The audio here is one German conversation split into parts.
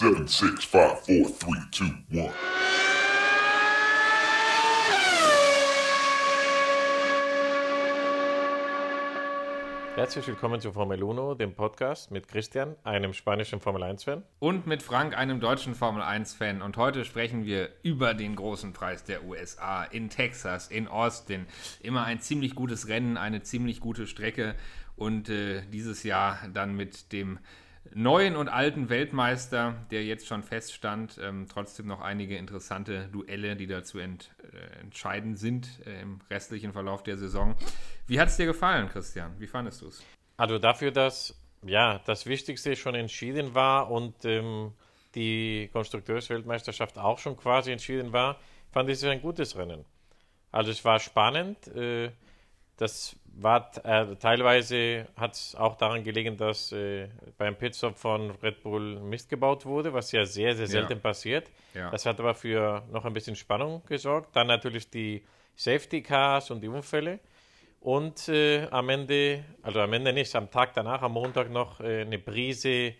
Seven, six, five, four, three, two, one. Herzlich willkommen zu Formel 1, dem Podcast mit Christian, einem spanischen Formel 1-Fan. Und mit Frank, einem deutschen Formel 1-Fan. Und heute sprechen wir über den großen Preis der USA in Texas, in Austin. Immer ein ziemlich gutes Rennen, eine ziemlich gute Strecke. Und äh, dieses Jahr dann mit dem neuen und alten Weltmeister, der jetzt schon feststand. Ähm, trotzdem noch einige interessante Duelle, die dazu ent, äh, entscheidend sind äh, im restlichen Verlauf der Saison. Wie hat es dir gefallen, Christian? Wie fandest du es? Also dafür, dass ja, das Wichtigste schon entschieden war und ähm, die Konstrukteursweltmeisterschaft auch schon quasi entschieden war, fand ich es ein gutes Rennen. Also es war spannend. Äh, das war äh, teilweise hat es auch daran gelegen, dass äh, beim Pitstop von Red Bull Mist gebaut wurde, was ja sehr, sehr selten ja. passiert. Ja. Das hat aber für noch ein bisschen Spannung gesorgt. Dann natürlich die Safety Cars und die Unfälle. Und äh, am Ende, also am Ende nicht, am Tag danach, am Montag noch äh, eine Prise,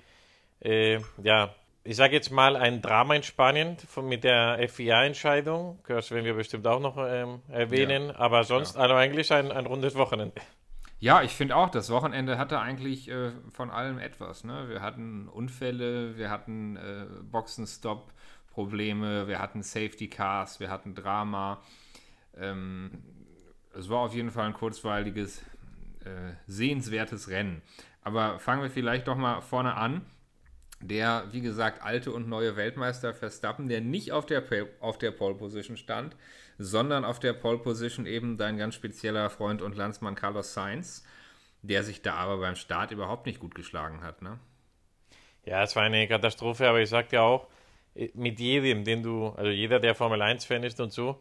äh, ja, ich sage jetzt mal, ein Drama in Spanien von, mit der FIA-Entscheidung. Das werden wir bestimmt auch noch ähm, erwähnen. Ja, Aber sonst ja. also eigentlich ein, ein rundes Wochenende. Ja, ich finde auch, das Wochenende hatte eigentlich äh, von allem etwas. Ne? Wir hatten Unfälle, wir hatten äh, Boxenstopp-Probleme, wir hatten Safety Cars, wir hatten Drama. Ähm, es war auf jeden Fall ein kurzweiliges, äh, sehenswertes Rennen. Aber fangen wir vielleicht doch mal vorne an der, wie gesagt, alte und neue Weltmeister Verstappen, der nicht auf der, auf der Pole Position stand, sondern auf der Pole Position eben dein ganz spezieller Freund und Landsmann Carlos Sainz, der sich da aber beim Start überhaupt nicht gut geschlagen hat. Ne? Ja, es war eine Katastrophe, aber ich sag dir auch, mit jedem, den du, also jeder, der Formel 1-Fan ist und so,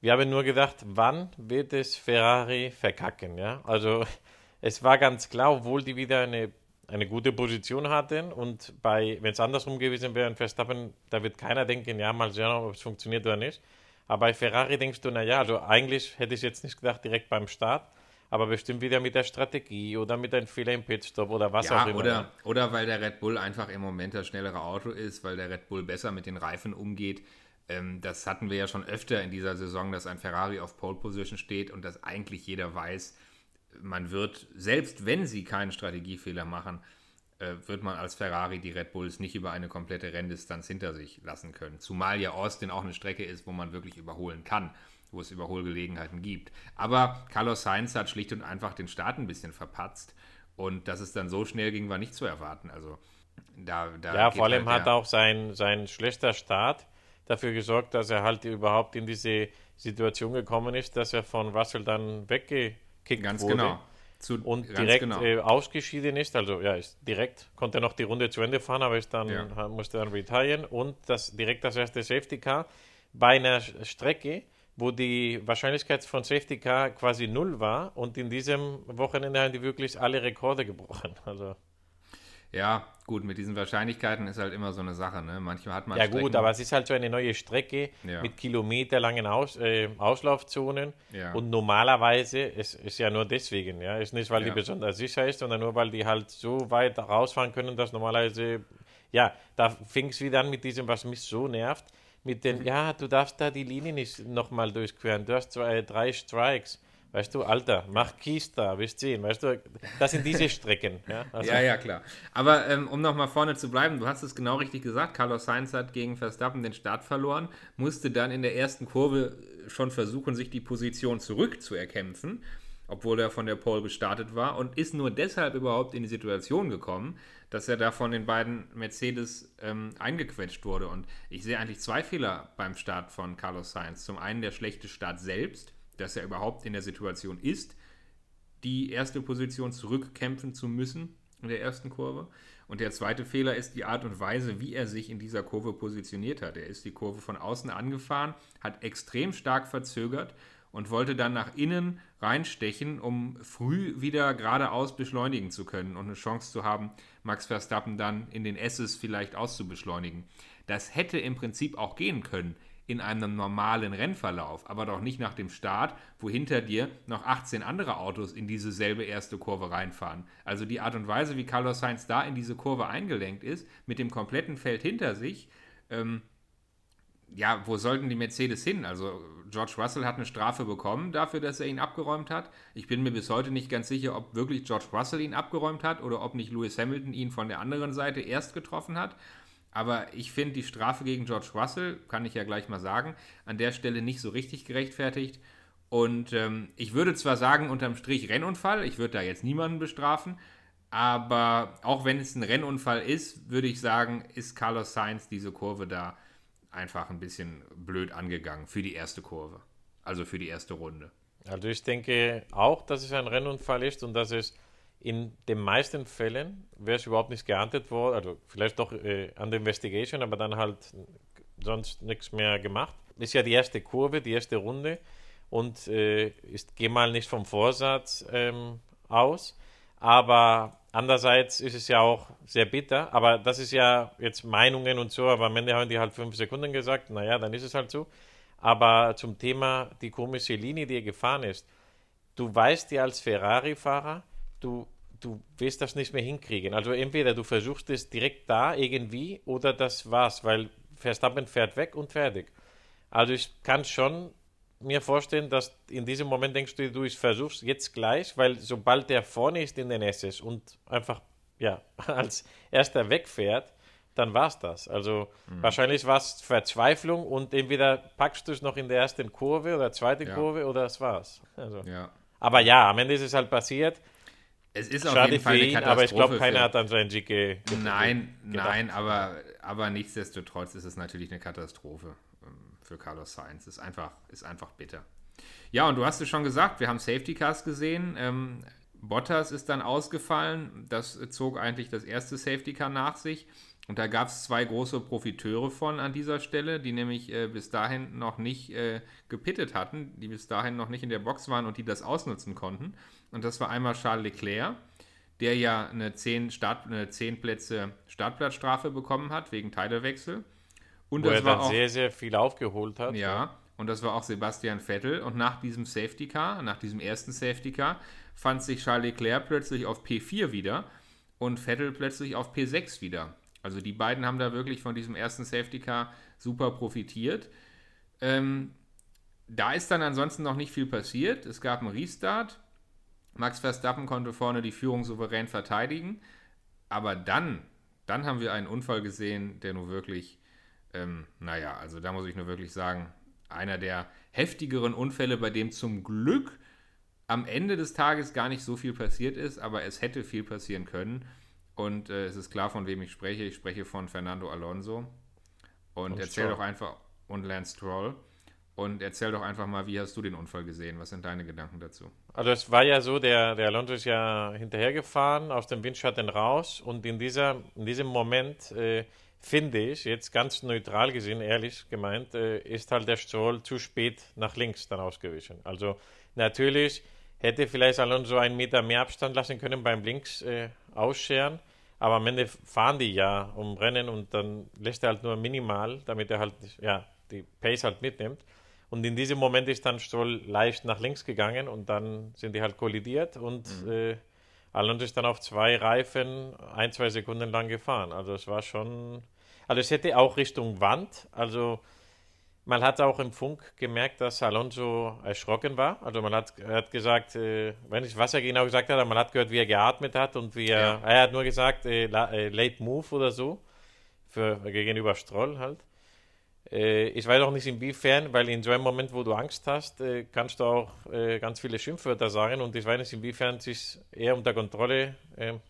wir haben nur gedacht, wann wird es Ferrari verkacken, ja? Also es war ganz klar, obwohl die wieder eine eine gute Position hatten und bei, wenn es andersrum gewesen wäre, Verstappen, da wird keiner denken, ja, mal sehen, ob es funktioniert oder nicht. Aber bei Ferrari denkst du, naja, also eigentlich hätte ich jetzt nicht gedacht, direkt beim Start, aber bestimmt wieder mit der Strategie oder mit einem Fehler im Pitstop oder was ja, auch immer. Oder, oder weil der Red Bull einfach im Moment das schnellere Auto ist, weil der Red Bull besser mit den Reifen umgeht. Ähm, das hatten wir ja schon öfter in dieser Saison, dass ein Ferrari auf Pole Position steht und dass eigentlich jeder weiß, man wird, selbst wenn sie keinen Strategiefehler machen, äh, wird man als Ferrari die Red Bulls nicht über eine komplette Renndistanz hinter sich lassen können. Zumal ja Austin auch eine Strecke ist, wo man wirklich überholen kann, wo es Überholgelegenheiten gibt. Aber Carlos Sainz hat schlicht und einfach den Start ein bisschen verpatzt und dass es dann so schnell ging, war nicht zu erwarten. Also da, da ja, vor allem halt hat auch sein, sein schlechter Start dafür gesorgt, dass er halt überhaupt in diese Situation gekommen ist, dass er von Russell dann weggeht gekickt ganz wurde. Genau. Zu, und direkt genau. äh, ausgeschieden ist, also ja, ist direkt konnte noch die Runde zu Ende fahren, aber ist dann ja. musste dann retiren und das direkt das erste Safety Car bei einer Strecke, wo die Wahrscheinlichkeit von Safety Car quasi null war und in diesem Wochenende haben die wirklich alle Rekorde gebrochen. Also ja, gut, mit diesen Wahrscheinlichkeiten ist halt immer so eine Sache. Ne? Manchmal hat man. Ja, Strecken gut, aber es ist halt so eine neue Strecke ja. mit kilometerlangen Aus, äh, Auslaufzonen. Ja. Und normalerweise ist es ja nur deswegen. Ja, ist nicht, weil ja. die besonders sicher ist, sondern nur, weil die halt so weit rausfahren können, dass normalerweise. Ja, da fing es wieder an mit diesem, was mich so nervt. Mit den, ja, du darfst da die Linie nicht nochmal durchqueren. Du hast zwei, drei Strikes. Weißt du, Alter, mach da, wirst sehen. Weißt du, das sind diese Strecken. Ja, also. ja, ja, klar. Aber ähm, um nochmal vorne zu bleiben, du hast es genau richtig gesagt. Carlos Sainz hat gegen Verstappen den Start verloren, musste dann in der ersten Kurve schon versuchen, sich die Position zurückzuerkämpfen, obwohl er von der Pole gestartet war und ist nur deshalb überhaupt in die Situation gekommen, dass er da von den beiden Mercedes ähm, eingequetscht wurde. Und ich sehe eigentlich zwei Fehler beim Start von Carlos Sainz. Zum einen der schlechte Start selbst dass er überhaupt in der Situation ist, die erste Position zurückkämpfen zu müssen in der ersten Kurve. Und der zweite Fehler ist die Art und Weise, wie er sich in dieser Kurve positioniert hat. Er ist die Kurve von außen angefahren, hat extrem stark verzögert und wollte dann nach innen reinstechen, um früh wieder geradeaus beschleunigen zu können und eine Chance zu haben, Max Verstappen dann in den S's vielleicht auszubeschleunigen. Das hätte im Prinzip auch gehen können in einem normalen Rennverlauf, aber doch nicht nach dem Start, wo hinter dir noch 18 andere Autos in diese selbe erste Kurve reinfahren. Also die Art und Weise, wie Carlos Sainz da in diese Kurve eingelenkt ist, mit dem kompletten Feld hinter sich, ähm, ja, wo sollten die Mercedes hin? Also George Russell hat eine Strafe bekommen dafür, dass er ihn abgeräumt hat. Ich bin mir bis heute nicht ganz sicher, ob wirklich George Russell ihn abgeräumt hat oder ob nicht Lewis Hamilton ihn von der anderen Seite erst getroffen hat. Aber ich finde die Strafe gegen George Russell, kann ich ja gleich mal sagen, an der Stelle nicht so richtig gerechtfertigt. Und ähm, ich würde zwar sagen, unterm Strich Rennunfall, ich würde da jetzt niemanden bestrafen, aber auch wenn es ein Rennunfall ist, würde ich sagen, ist Carlos Sainz diese Kurve da einfach ein bisschen blöd angegangen für die erste Kurve, also für die erste Runde. Also ich denke auch, dass es ein Rennunfall ist und dass es in den meisten Fällen wäre es überhaupt nicht geahndet worden, also vielleicht doch äh, an der Investigation, aber dann halt sonst nichts mehr gemacht. Ist ja die erste Kurve, die erste Runde und äh, ist geh mal nicht vom Vorsatz ähm, aus, aber andererseits ist es ja auch sehr bitter, aber das ist ja jetzt Meinungen und so, aber am Ende haben die halt fünf Sekunden gesagt, naja, dann ist es halt so. Aber zum Thema die komische Linie, die er gefahren ist, du weißt ja als Ferrari-Fahrer, du, du wirst das nicht mehr hinkriegen. Also entweder du versuchst es direkt da irgendwie oder das war's, weil Verstappen fährt weg und fertig. Also ich kann schon mir vorstellen, dass in diesem Moment denkst du, du versuchst jetzt gleich, weil sobald der vorne ist in den SS und einfach ja als erster wegfährt, dann war es das. Also mhm. wahrscheinlich war es Verzweiflung und entweder packst du es noch in der ersten Kurve oder zweiten ja. Kurve oder es war's. Also. Ja. Aber ja, am Ende ist es halt passiert. Es ist auf Schade jeden Fall eine Katastrophe. Aber ich glaube, keiner hat dann seinen G Nein, nein, aber, aber nichtsdestotrotz ist es natürlich eine Katastrophe ähm, für Carlos Sainz. Ist einfach, ist einfach bitter. Ja, und du hast es schon gesagt, wir haben Safety Cars gesehen. Ähm, Bottas ist dann ausgefallen. Das zog eigentlich das erste Safety Car nach sich. Und da gab es zwei große Profiteure von an dieser Stelle, die nämlich äh, bis dahin noch nicht äh, gepittet hatten, die bis dahin noch nicht in der Box waren und die das ausnutzen konnten. Und das war einmal Charles Leclerc, der ja eine 10, Start, eine 10 Plätze Startplatzstrafe bekommen hat wegen Teilewechsel. Und Wo das er war dann auch, sehr, sehr viel aufgeholt hat. Ja, und das war auch Sebastian Vettel. Und nach diesem Safety Car, nach diesem ersten Safety Car, fand sich Charles Leclerc plötzlich auf P4 wieder und Vettel plötzlich auf P6 wieder. Also die beiden haben da wirklich von diesem ersten Safety Car super profitiert. Ähm, da ist dann ansonsten noch nicht viel passiert. Es gab einen Restart. Max Verstappen konnte vorne die Führung souverän verteidigen. Aber dann, dann haben wir einen Unfall gesehen, der nur wirklich, ähm, naja, also da muss ich nur wirklich sagen, einer der heftigeren Unfälle, bei dem zum Glück am Ende des Tages gar nicht so viel passiert ist, aber es hätte viel passieren können. Und äh, es ist klar, von wem ich spreche. Ich spreche von Fernando Alonso. Und, und erzähl Stroll. doch einfach, und Lance Stroll. Und erzähl doch einfach mal, wie hast du den Unfall gesehen? Was sind deine Gedanken dazu? Also es war ja so, der, der Alonso ist ja hinterhergefahren, aus dem Windschatten raus. Und in, dieser, in diesem Moment äh, finde ich, jetzt ganz neutral gesehen, ehrlich gemeint, äh, ist halt der Stroll zu spät nach links dann ausgewichen. Also natürlich hätte vielleicht Alonso einen Meter mehr Abstand lassen können beim Links äh, ausscheren. Aber am Ende fahren die ja um Rennen und dann lässt er halt nur minimal, damit er halt ja, die Pace halt mitnimmt. Und in diesem Moment ist dann Stroll leicht nach links gegangen und dann sind die halt kollidiert und mhm. äh, Alonso ist dann auf zwei Reifen ein, zwei Sekunden lang gefahren. Also es war schon, also es hätte auch Richtung Wand, also man hat auch im Funk gemerkt, dass Alonso erschrocken war. Also man hat, hat gesagt, äh, wenn ich was er genau gesagt hat, aber man hat gehört, wie er geatmet hat und wie er, ja. er hat nur gesagt, äh, äh, late move oder so, für, gegenüber Stroll halt. Äh, ich weiß auch nicht inwiefern, weil in so einem Moment, wo du Angst hast, äh, kannst du auch äh, ganz viele Schimpfwörter sagen und ich weiß nicht, inwiefern sich er unter Kontrolle ähm,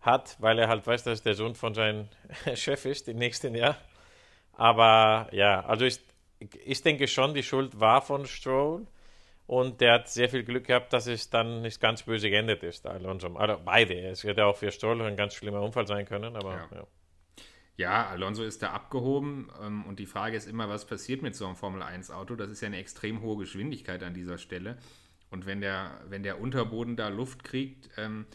hat, weil er halt weiß, dass der Sohn von seinem Chef ist im nächsten Jahr. Aber ja, also ich, ich denke schon, die Schuld war von Stroll. Und der hat sehr viel Glück gehabt, dass es dann nicht ganz böse geendet ist, Alonso. Also beide. Es hätte auch für Stroll ein ganz schlimmer Unfall sein können, aber ja. ja. Ja, Alonso ist da abgehoben ähm, und die Frage ist immer, was passiert mit so einem Formel-1-Auto? Das ist ja eine extrem hohe Geschwindigkeit an dieser Stelle. Und wenn der, wenn der Unterboden da Luft kriegt, ähm,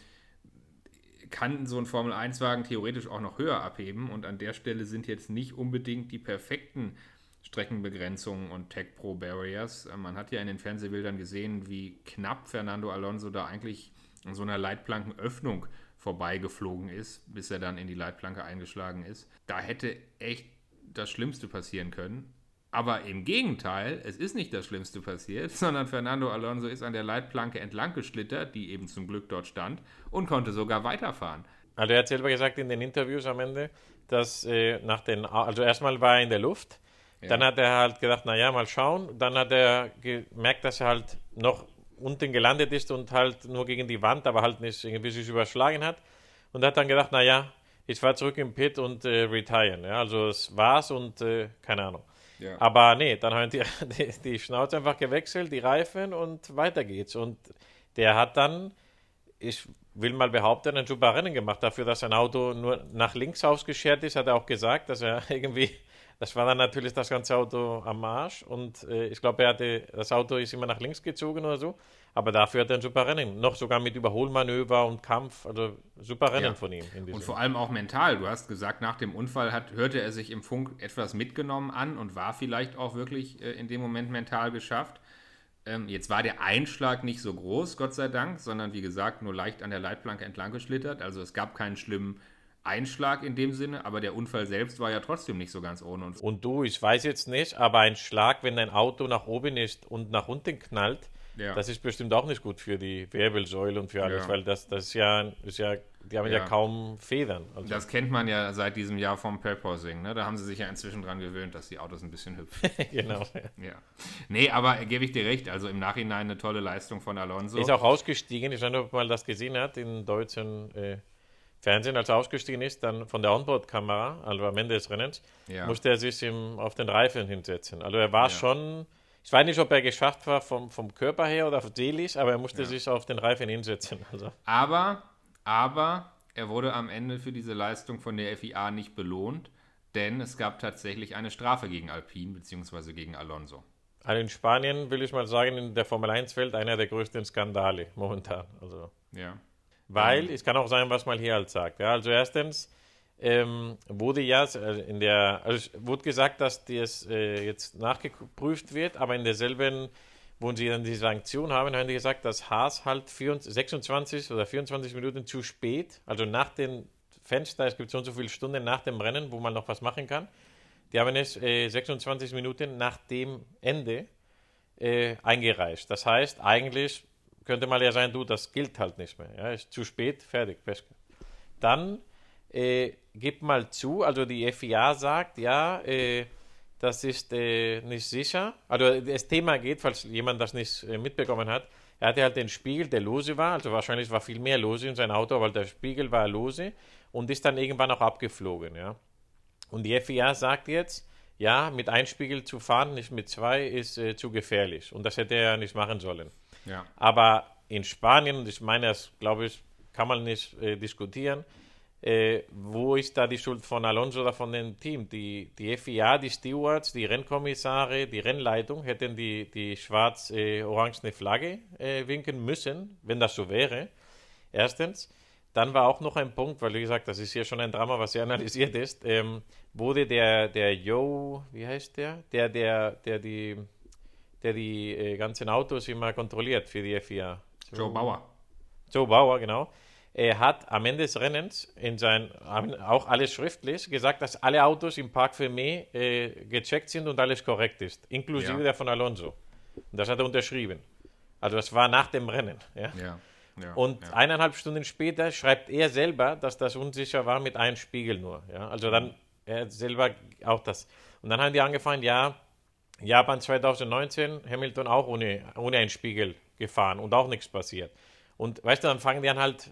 kann so ein Formel-1-Wagen theoretisch auch noch höher abheben und an der Stelle sind jetzt nicht unbedingt die perfekten Streckenbegrenzungen und Tech Pro Barriers. Äh, man hat ja in den Fernsehbildern gesehen, wie knapp Fernando Alonso da eigentlich an so einer Leitplankenöffnung vorbeigeflogen ist, bis er dann in die Leitplanke eingeschlagen ist. Da hätte echt das Schlimmste passieren können. Aber im Gegenteil, es ist nicht das Schlimmste passiert, sondern Fernando Alonso ist an der Leitplanke entlang geschlittert, die eben zum Glück dort stand, und konnte sogar weiterfahren. Also er hat selber gesagt in den Interviews am Ende, dass äh, nach den, also erstmal war er in der Luft, ja. dann hat er halt gedacht, naja, mal schauen, dann hat er gemerkt, dass er halt noch unten gelandet ist und halt nur gegen die Wand, aber halt nicht irgendwie sich überschlagen hat und hat dann gedacht, naja, ich fahre zurück im Pit und äh, retiren. Ja, also es war's und äh, keine Ahnung. Ja. Aber nee, dann haben die, die, die, Schnauze einfach gewechselt, die Reifen und weiter geht's. Und der hat dann, ich will mal behaupten, ein super Rennen gemacht. Dafür, dass sein Auto nur nach links ausgeschert ist, hat er auch gesagt, dass er irgendwie das war dann natürlich das ganze Auto am Arsch und äh, ich glaube, er hatte, das Auto ist immer nach links gezogen oder so, aber dafür hat er ein super Rennen. Noch sogar mit Überholmanöver und Kampf, also super Rennen ja. von ihm. und vor allem auch mental. Du hast gesagt, nach dem Unfall hat, hörte er sich im Funk etwas mitgenommen an und war vielleicht auch wirklich äh, in dem Moment mental geschafft. Ähm, jetzt war der Einschlag nicht so groß, Gott sei Dank, sondern wie gesagt nur leicht an der Leitplanke entlang geschlittert. Also es gab keinen schlimmen Einschlag in dem Sinne, aber der Unfall selbst war ja trotzdem nicht so ganz ohne. Und, und du, ich weiß jetzt nicht, aber ein Schlag, wenn dein Auto nach oben ist und nach unten knallt, ja. das ist bestimmt auch nicht gut für die Wirbelsäule und für alles, ja. weil das, das ist ja, ist ja, die haben ja, ja kaum Federn. Also. Das kennt man ja seit diesem Jahr vom Purposing, ne? Da haben sie sich ja inzwischen dran gewöhnt, dass die Autos ein bisschen hüpfen. genau. Ja. Nee, aber gebe ich dir recht, also im Nachhinein eine tolle Leistung von Alonso. Ist auch ausgestiegen, ich weiß nicht, ob man das gesehen hat, in deutschen äh, Fernsehen, als er ausgestiegen ist, dann von der Onboard-Kamera, also am Ende des Rennens, ja. musste er sich im, auf den Reifen hinsetzen. Also er war ja. schon, ich weiß nicht, ob er geschafft war vom, vom Körper her oder seelisch, aber er musste ja. sich auf den Reifen hinsetzen. Also. Aber, aber er wurde am Ende für diese Leistung von der FIA nicht belohnt, denn es gab tatsächlich eine Strafe gegen Alpine bzw. gegen Alonso. Also in Spanien will ich mal sagen, in der Formel 1-Welt einer der größten Skandale momentan. Also. Ja. Weil, mhm. es kann auch sein, was man hier halt sagt. Ja, also erstens ähm, wurde ja äh, in der, also wurde gesagt, dass das äh, jetzt nachgeprüft wird, aber in derselben, wo sie dann die Sanktion haben, haben die gesagt, dass Haas halt 24, 26 oder 24 Minuten zu spät, also nach dem Fenster, es gibt so und so viele Stunden nach dem Rennen, wo man noch was machen kann, die haben es äh, 26 Minuten nach dem Ende äh, eingereicht. Das heißt, eigentlich könnte mal ja sein, du, das gilt halt nicht mehr. Ja, ist zu spät, fertig, Peschke. Dann äh, gib mal zu, also die FIA sagt, ja, äh, das ist äh, nicht sicher. Also das Thema geht, falls jemand das nicht äh, mitbekommen hat, er hatte halt den Spiegel, der lose war, also wahrscheinlich war viel mehr lose in seinem Auto, weil der Spiegel war lose und ist dann irgendwann auch abgeflogen, ja. Und die FIA sagt jetzt, ja, mit einem Spiegel zu fahren, nicht mit zwei, ist äh, zu gefährlich. Und das hätte er nicht machen sollen. Ja. Aber in Spanien, ich meine, das glaube ich, kann man nicht äh, diskutieren, äh, wo ist da die Schuld von Alonso oder von dem Team? Die, die FIA, die Stewards, die Rennkommissare, die Rennleitung hätten die, die schwarz-orangene Flagge äh, winken müssen, wenn das so wäre. Erstens. Dann war auch noch ein Punkt, weil wie gesagt, das ist hier schon ein Drama, was sehr analysiert ist, ähm, wurde der, der Joe, wie heißt der? Der, der, der die der die äh, ganzen Autos immer kontrolliert für die FIA. Joe, Joe Bauer. Joe Bauer, genau. Er hat am Ende des Rennens in sein, auch alles schriftlich gesagt, dass alle Autos im Park für mich äh, gecheckt sind und alles korrekt ist, inklusive ja. der von Alonso. Und das hat er unterschrieben. Also das war nach dem Rennen. Ja. ja. Ja, und ja. eineinhalb Stunden später schreibt er selber, dass das unsicher war mit einem Spiegel nur. Ja? Also dann er selber auch das. Und dann haben die angefangen, ja, Japan 2019, Hamilton auch ohne, ohne einen Spiegel gefahren und auch nichts passiert. Und weißt du, dann fangen die an halt,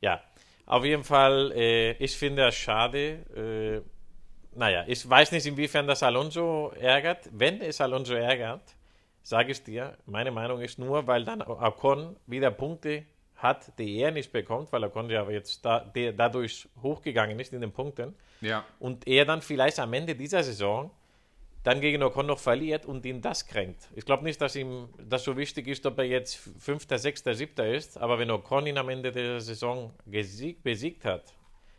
ja, auf jeden Fall, äh, ich finde das schade. Äh, naja, ich weiß nicht, inwiefern das Alonso ärgert. Wenn es Alonso ärgert, sage ich dir, meine Meinung ist nur, weil dann Ocon wieder Punkte hat, die er nicht bekommt, weil Ocon ja jetzt da, der, dadurch hochgegangen ist in den Punkten. Ja. Und er dann vielleicht am Ende dieser Saison dann gegen Ocon noch verliert und ihn das kränkt. Ich glaube nicht, dass ihm das so wichtig ist, ob er jetzt Fünfter, Sechster, Siebter ist, aber wenn Ocon ihn am Ende der Saison gesiegt, besiegt hat,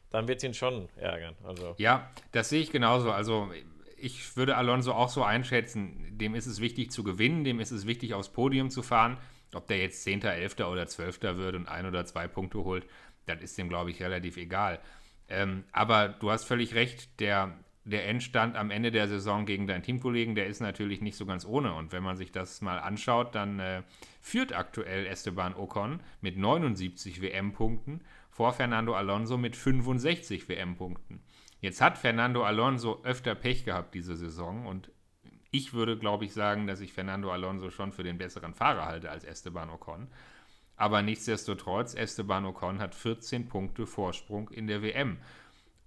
dann wird es ihn schon ärgern. Also. Ja, das sehe ich genauso. Also ich würde Alonso auch so einschätzen, dem ist es wichtig zu gewinnen, dem ist es wichtig aufs Podium zu fahren. Ob der jetzt 10., 11. oder 12. wird und ein oder zwei Punkte holt, das ist dem, glaube ich, relativ egal. Ähm, aber du hast völlig recht, der, der Endstand am Ende der Saison gegen deinen Teamkollegen, der ist natürlich nicht so ganz ohne. Und wenn man sich das mal anschaut, dann äh, führt aktuell Esteban Ocon mit 79 WM-Punkten vor Fernando Alonso mit 65 WM-Punkten. Jetzt hat Fernando Alonso öfter Pech gehabt diese Saison und ich würde, glaube ich, sagen, dass ich Fernando Alonso schon für den besseren Fahrer halte als Esteban Ocon. Aber nichtsdestotrotz, Esteban Ocon hat 14 Punkte Vorsprung in der WM.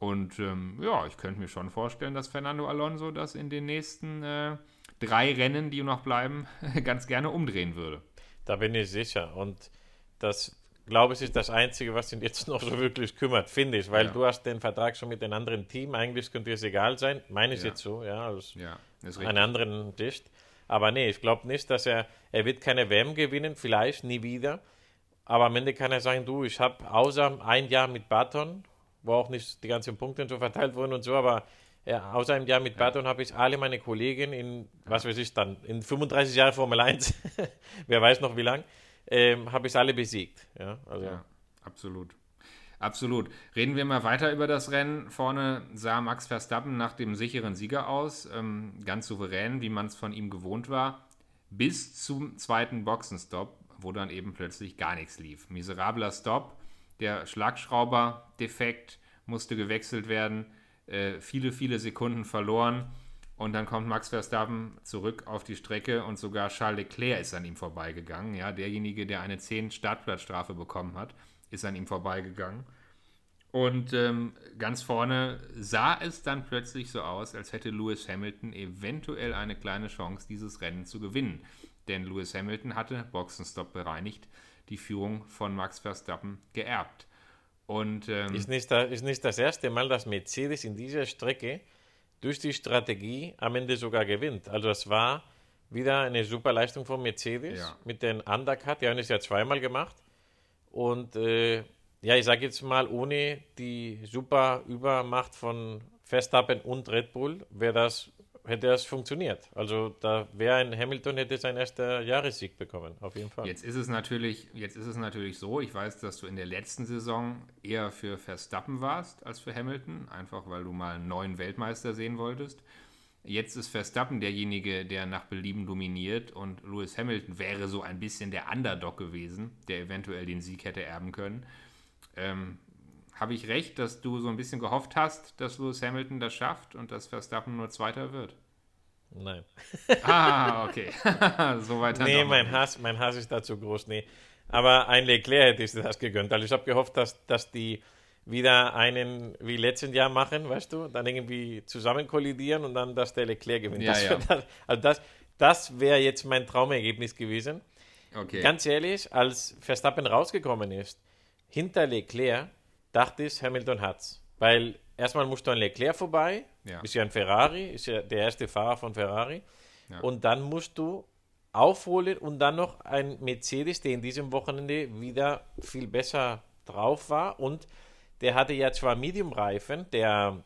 Und ähm, ja, ich könnte mir schon vorstellen, dass Fernando Alonso das in den nächsten äh, drei Rennen, die noch bleiben, ganz gerne umdrehen würde. Da bin ich sicher. Und das, glaube ich, ist das Einzige, was ihn jetzt noch so wirklich kümmert, finde ich. Weil ja. du hast den Vertrag schon mit einem anderen Team. Eigentlich könnte es egal sein. Meine ich ja. jetzt so, ja, aus ja, einer anderen Sicht. Aber nee, ich glaube nicht, dass er, er wird keine WM gewinnen, vielleicht nie wieder. Aber am Ende kann er sagen, du, ich habe außer ein Jahr mit Baton, wo auch nicht die ganzen Punkte so verteilt wurden und so, aber ja, außer einem Jahr mit Baton habe ich alle meine Kollegen in, was weiß ich dann, in 35 Jahren Formel 1, wer weiß noch wie lang, ähm, habe ich alle besiegt. Ja, also. ja, absolut. Absolut. Reden wir mal weiter über das Rennen. Vorne sah Max Verstappen nach dem sicheren Sieger aus, ähm, ganz souverän, wie man es von ihm gewohnt war, bis zum zweiten Boxenstopp wo dann eben plötzlich gar nichts lief. Miserabler Stop, der Schlagschrauber defekt, musste gewechselt werden, äh, viele, viele Sekunden verloren und dann kommt Max Verstappen zurück auf die Strecke und sogar Charles Leclerc ist an ihm vorbeigegangen. Ja, derjenige, der eine 10 Startplatzstrafe bekommen hat, ist an ihm vorbeigegangen. Und ähm, ganz vorne sah es dann plötzlich so aus, als hätte Lewis Hamilton eventuell eine kleine Chance, dieses Rennen zu gewinnen denn Lewis Hamilton hatte, Boxenstopp bereinigt, die Führung von Max Verstappen geerbt. Und, ähm, ist, nicht ist nicht das erste Mal, dass Mercedes in dieser Strecke durch die Strategie am Ende sogar gewinnt. Also es war wieder eine super Leistung von Mercedes ja. mit den Undercut. Die haben es ja zweimal gemacht. Und äh, ja, ich sage jetzt mal, ohne die super Übermacht von Verstappen und Red Bull wäre das hätte das funktioniert. Also da wäre ein Hamilton hätte sein erster Jahressieg bekommen, auf jeden Fall. Jetzt ist es natürlich, jetzt ist es natürlich so, ich weiß, dass du in der letzten Saison eher für Verstappen warst als für Hamilton, einfach weil du mal einen neuen Weltmeister sehen wolltest. Jetzt ist Verstappen derjenige, der nach Belieben dominiert und Lewis Hamilton wäre so ein bisschen der Underdog gewesen, der eventuell den Sieg hätte erben können. Ähm, habe ich recht, dass du so ein bisschen gehofft hast, dass Lewis Hamilton das schafft und dass Verstappen nur Zweiter wird? Nein. ah, okay. so weiter. Nee, mein Hass, mein Hass ist dazu groß. Nee. Aber ein Leclerc hätte ich das gegönnt. Also ich habe gehofft, dass, dass die wieder einen wie letzten Jahr machen, weißt du, dann irgendwie zusammen kollidieren und dann, dass der Leclerc gewinnt. Ja, das ja. Das, also das, das wäre jetzt mein Traumergebnis gewesen. Okay. Ganz ehrlich, als Verstappen rausgekommen ist, hinter Leclerc, dachte ich, Hamilton hat's. Weil erstmal musst du an Leclerc vorbei, ja. ist ja ein Ferrari, ist ja der erste Fahrer von Ferrari. Ja. Und dann musst du aufholen und dann noch ein Mercedes, der in diesem Wochenende wieder viel besser drauf war. Und der hatte ja zwar Medium-Reifen, der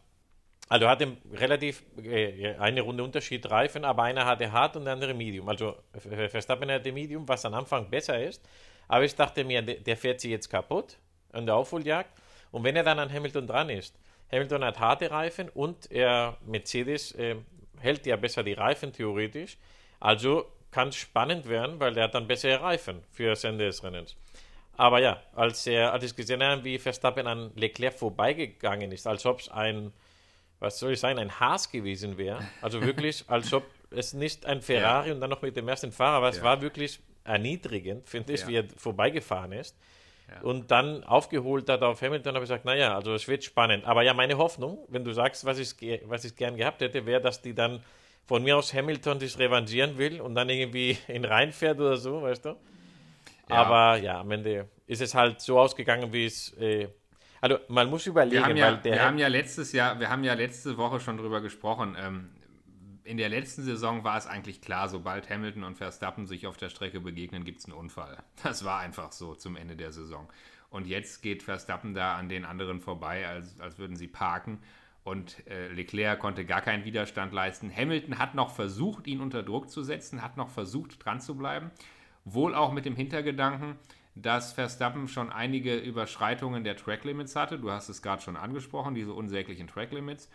also hatte relativ äh, eine Runde Unterschied Reifen, aber einer hatte hart und der andere Medium. Also Verstappen hatte Medium, was am Anfang besser ist. Aber ich dachte mir, der fährt sie jetzt kaputt an der Aufholjagd. Und wenn er dann an Hamilton dran ist, Hamilton hat harte Reifen und er Mercedes äh, hält ja besser die Reifen theoretisch. Also kann es spannend werden, weil er hat dann bessere Reifen für das Ende des Rennens. Aber ja, als, er, als ich gesehen habe, wie Verstappen an Leclerc vorbeigegangen ist, als ob es ein, was soll ich sagen, ein Haas gewesen wäre. Also wirklich, als ob es nicht ein Ferrari ja. und dann noch mit dem ersten Fahrer war. Es ja. war wirklich erniedrigend, finde ich, ja. wie er vorbeigefahren ist und dann aufgeholt hat auf Hamilton, habe ich gesagt, naja, also es wird spannend. Aber ja, meine Hoffnung, wenn du sagst, was ich, was ich gern gehabt hätte, wäre, dass die dann von mir aus Hamilton sich revanchieren will und dann irgendwie in reinfährt oder so, weißt du? Ja. Aber ja, am Ende ist es halt so ausgegangen, wie es. Äh, also man muss überlegen, wir haben ja, wir haben ja letztes Jahr, wir haben ja letzte Woche schon drüber gesprochen. Ähm, in der letzten Saison war es eigentlich klar, sobald Hamilton und Verstappen sich auf der Strecke begegnen, gibt es einen Unfall. Das war einfach so zum Ende der Saison. Und jetzt geht Verstappen da an den anderen vorbei, als, als würden sie parken. Und äh, Leclerc konnte gar keinen Widerstand leisten. Hamilton hat noch versucht, ihn unter Druck zu setzen, hat noch versucht, dran zu bleiben. Wohl auch mit dem Hintergedanken, dass Verstappen schon einige Überschreitungen der Tracklimits hatte. Du hast es gerade schon angesprochen, diese unsäglichen Tracklimits.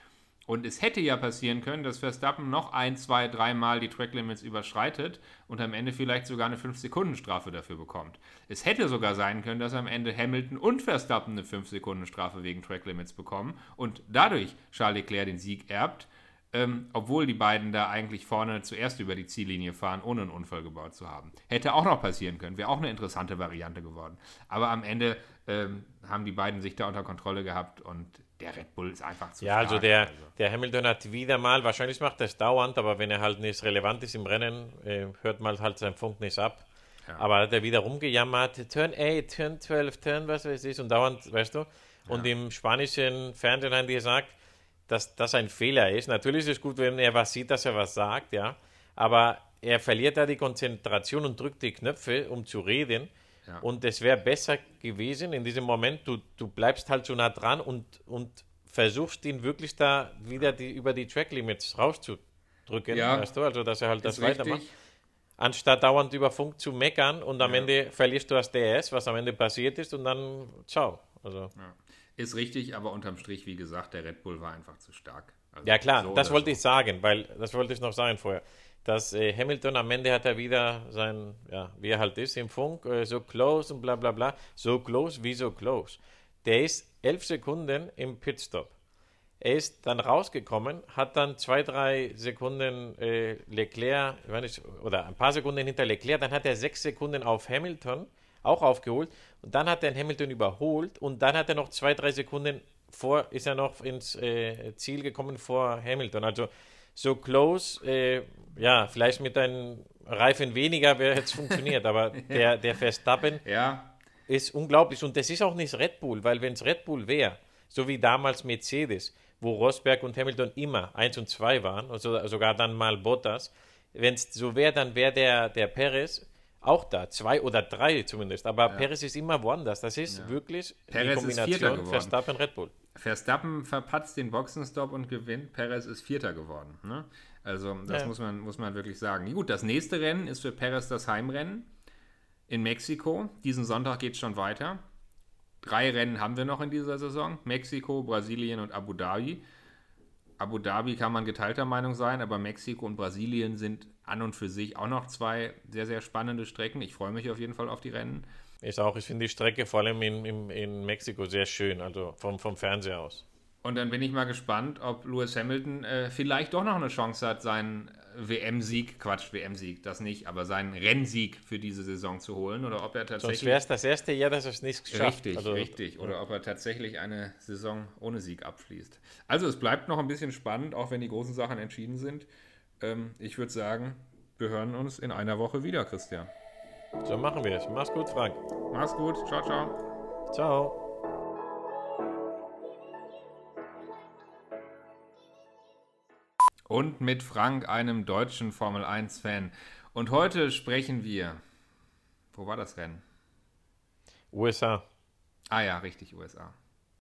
Und es hätte ja passieren können, dass Verstappen noch ein, zwei, dreimal die Tracklimits überschreitet und am Ende vielleicht sogar eine 5-Sekunden-Strafe dafür bekommt. Es hätte sogar sein können, dass am Ende Hamilton und Verstappen eine 5-Sekunden-Strafe wegen Tracklimits bekommen und dadurch Charles Leclerc den Sieg erbt, ähm, obwohl die beiden da eigentlich vorne zuerst über die Ziellinie fahren, ohne einen Unfall gebaut zu haben. Hätte auch noch passieren können, wäre auch eine interessante Variante geworden. Aber am Ende ähm, haben die beiden sich da unter Kontrolle gehabt und der Red Bull ist einfach zu Ja, stark. also der, Also, der Hamilton hat wieder mal, wahrscheinlich macht er es dauernd, aber wenn er halt nicht relevant ist im Rennen, äh, hört man halt seinen Funk nicht ab. Aber hat er wieder rumgejammert, Turn 8, Turn 12, Turn was weiß ich, und dauernd, weißt du. Und im spanischen Fernsehen haben die gesagt, dass das ein Fehler ist. Natürlich ist es gut, wenn er was sieht, dass er was sagt, ja. Aber er verliert da die Konzentration und drückt die Knöpfe, um zu reden. Ja. Und es wäre besser gewesen in diesem Moment, du, du bleibst halt so nah dran und, und versuchst ihn wirklich da wieder die, über die Track-Limits rauszudrücken, Ja. weißt du, also dass er halt das richtig. weitermacht. Anstatt dauernd über Funk zu meckern und am Ende verlierst du das DS, was am Ende passiert ist und dann ciao. Also, Ist richtig, aber unterm Strich, wie gesagt, der Red Bull war einfach zu stark. Also ja klar, so das wollte so. ich sagen, weil das wollte ich noch sagen vorher. Dass äh, Hamilton am Ende hat er wieder sein, ja, wie er halt ist im Funk, äh, so close und bla bla bla. So close, wie so close. Der ist elf Sekunden im Pitstop. Er ist dann rausgekommen, hat dann zwei, drei Sekunden äh, Leclerc, ich nicht, oder ein paar Sekunden hinter Leclerc, dann hat er sechs Sekunden auf Hamilton auch aufgeholt und dann hat er Hamilton überholt und dann hat er noch zwei, drei Sekunden vor, ist er noch ins äh, Ziel gekommen vor Hamilton. Also so close, äh, ja, vielleicht mit einem Reifen weniger wäre jetzt funktioniert, aber der, der Verstappen Ja, ist unglaublich. Und das ist auch nicht Red Bull, weil wenn es Red Bull wäre, so wie damals Mercedes, wo Rosberg und Hamilton immer 1 und 2 waren, also sogar dann mal Bottas, wenn es so wäre, dann wäre der, der Perez auch da, zwei oder drei zumindest. Aber Perez ist immer woanders. Das ist wirklich Perez die Kombination geworden. Verstappen-Red Bull. Verstappen verpatzt den Boxenstopp und gewinnt. Perez ist Vierter geworden. Ne? Also, das Ja. muss, man, muss man wirklich sagen. Gut, das nächste Rennen ist für Perez das Heimrennen in Mexiko. Diesen Sonntag geht es schon weiter. Drei Rennen haben wir noch in dieser Saison: Mexiko, Brasilien und Abu Dhabi. Abu Dhabi kann man geteilter Meinung sein, aber Mexiko und Brasilien sind an und für sich auch noch zwei sehr, sehr spannende Strecken. Ich freue mich auf jeden Fall auf die Rennen. Ist auch, ich finde die Strecke vor allem in, in, in Mexiko sehr schön, also vom, vom Fernseher aus. Und dann bin ich mal gespannt, ob Lewis Hamilton äh, vielleicht doch noch eine Chance hat, seinen WM-Sieg, Quatsch, WM-Sieg, das nicht, aber seinen Rennsieg für diese Saison zu holen oder ob er Sonst tatsächlich. wäre es das erste Jahr, dass er es nicht schafft. Richtig, also, richtig. Oder ob er tatsächlich eine Saison ohne Sieg abschließt. Also es bleibt noch ein bisschen spannend, auch wenn die großen Sachen entschieden sind. Ähm, ich würde sagen, wir hören uns in einer Woche wieder, Christian. So machen wir es. Mach's gut, Frank. Mach's gut, ciao, ciao. Ciao. Und mit Frank, einem deutschen Formel 1-Fan. Und heute sprechen wir. Wo war das Rennen? USA. Ah ja, richtig, USA.